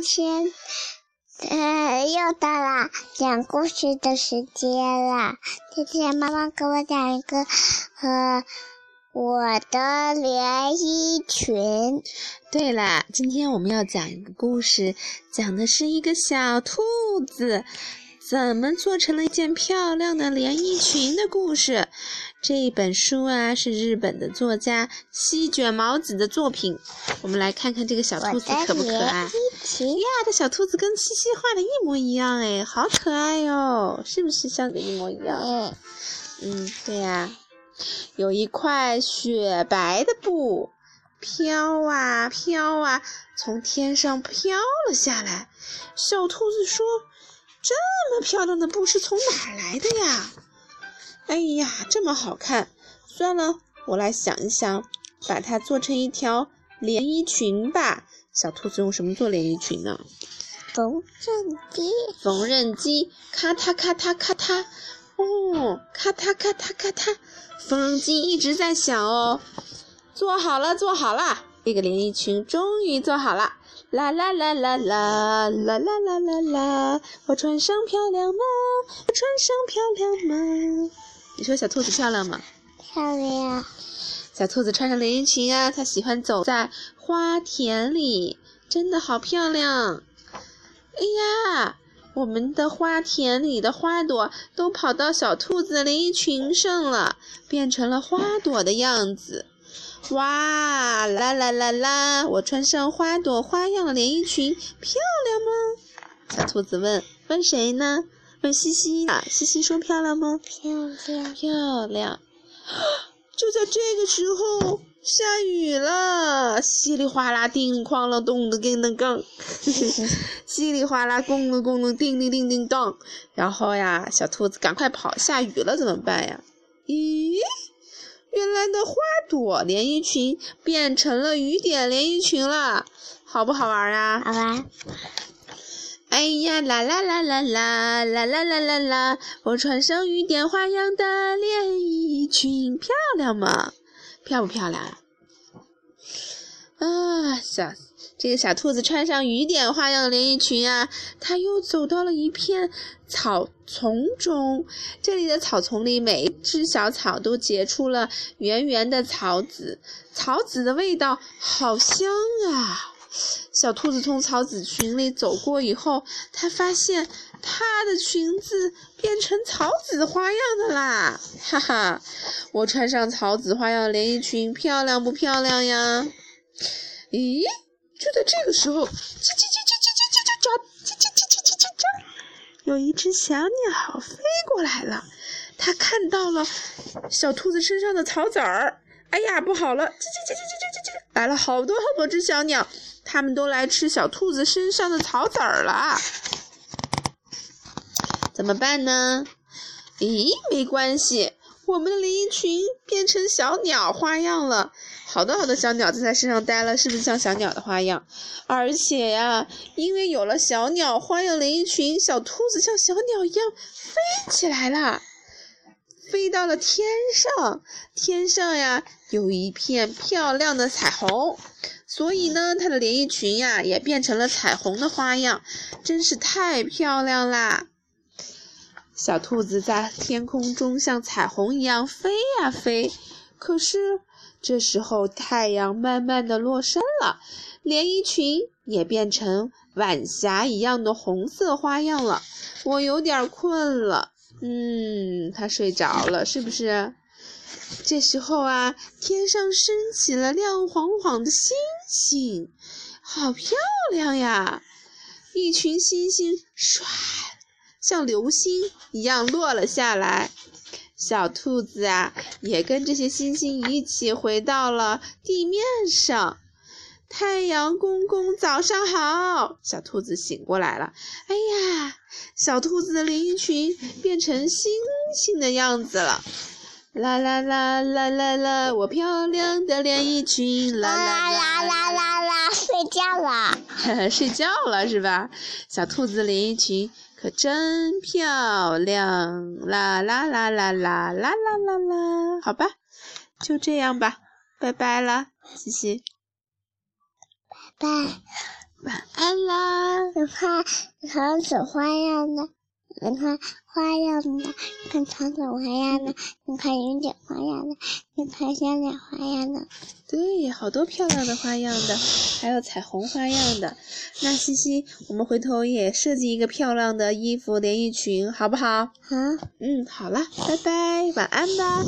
今天，呃，又到了讲故事的时间了。今天妈妈给我讲一个，呃，我的连衣裙。对了，今天我们要讲一个故事，讲的是一个小兔子怎么做成了一件漂亮的连衣裙的故事。这一本书啊，是日本的作家西卷毛子的作品。我们来看看这个小兔子可不可爱？呀，这小兔子跟西西画的一模一样哎，好可爱哟！是不是像的一模一样？嗯，嗯，对呀。有一块雪白的布，飘啊飘啊，从天上飘了下来。小兔子说：“这么漂亮的布是从哪儿来的呀？”哎呀，这么好看！算了，我来想一想，把它做成一条连衣裙吧。小兔子用什么做连衣裙呢？缝纫机。缝纫机，咔嗒咔嗒咔嗒，哦，咔嗒咔嗒咔嗒，缝纫机一直在响哦。做好了，做好了，这个连衣裙终于做好了。啦啦啦啦啦啦啦啦啦啦，我穿上漂亮吗？我穿上漂亮吗？你说小兔子漂亮吗？漂亮。小兔子穿上连衣裙啊，它喜欢走在花田里，真的好漂亮。哎呀，我们的花田里的花朵都跑到小兔子的连衣裙上了，变成了花朵的样子。哇啦啦啦啦！我穿上花朵花样的连衣裙，漂亮吗？小兔子问。问谁呢？问西西啊，西西说漂亮吗？漂亮，漂亮。就在这个时候，下雨了，稀里哗啦，叮哐啷，咚的叮当当，稀里哗啦，咣啷咣啷，叮叮叮叮当。然后呀，小兔子赶快跑，下雨了怎么办呀？咦，原来的花朵连衣裙变成了雨点连衣裙了，好不好玩呀？好玩。哎呀啦啦啦啦啦啦啦啦啦啦！我穿上雨点花样的连衣裙，漂亮吗？漂不漂亮啊？啊，小这个小兔子穿上雨点花样的连衣裙啊，它又走到了一片草丛中。这里的草丛里，每一只小草都结出了圆圆的草籽，草籽的味道好香啊！小兔子从草籽群里走过以后，它发现它的裙子变成草籽花样的啦！哈哈，我穿上草籽花样连衣裙，漂亮不漂亮呀？咦，就在这个时候，叽叽叽叽叽叽叽叽喳，叽叽叽叽叽叽喳，有一只小鸟飞过来了，它看到了小兔子身上的草籽儿，哎呀，不好了！叽叽叽叽叽叽叽，来了好多好多只小鸟。他们都来吃小兔子身上的草籽儿了，怎么办呢？咦，没关系，我们的连衣裙变成小鸟花样了，好多好多小鸟在它身上待了，是不是像小鸟的花样？而且呀，因为有了小鸟花样连衣裙，小兔子像小鸟一样飞起来了，飞到了天上。天上呀，有一片漂亮的彩虹。所以呢，它的连衣裙呀也变成了彩虹的花样，真是太漂亮啦！小兔子在天空中像彩虹一样飞呀飞，可是这时候太阳慢慢的落山了，连衣裙也变成晚霞一样的红色花样了。我有点困了，嗯，它睡着了，是不是？这时候啊，天上升起了亮晃晃的星星，好漂亮呀！一群星星唰，像流星一样落了下来。小兔子啊，也跟这些星星一起回到了地面上。太阳公公，早上好！小兔子醒过来了。哎呀，小兔子的连衣裙变成星星的样子了。啦啦啦啦啦啦！我漂亮的连衣裙，啦啦啦啦啦啦！睡觉了，睡觉了是吧？小兔子连衣裙可真漂亮，啦啦啦啦啦啦啦啦啦！好吧，就这样吧，拜拜啦，西西，拜拜。晚安啦！你看长手花样的，你看花样的，你看长腿花样的，你看云锦花样的，你看小鸟花样的。对，好多漂亮的花样的，还有彩虹花样的。那西西，我们回头也设计一个漂亮的衣服连衣裙，好不好？好。嗯，好了，拜拜，晚安吧。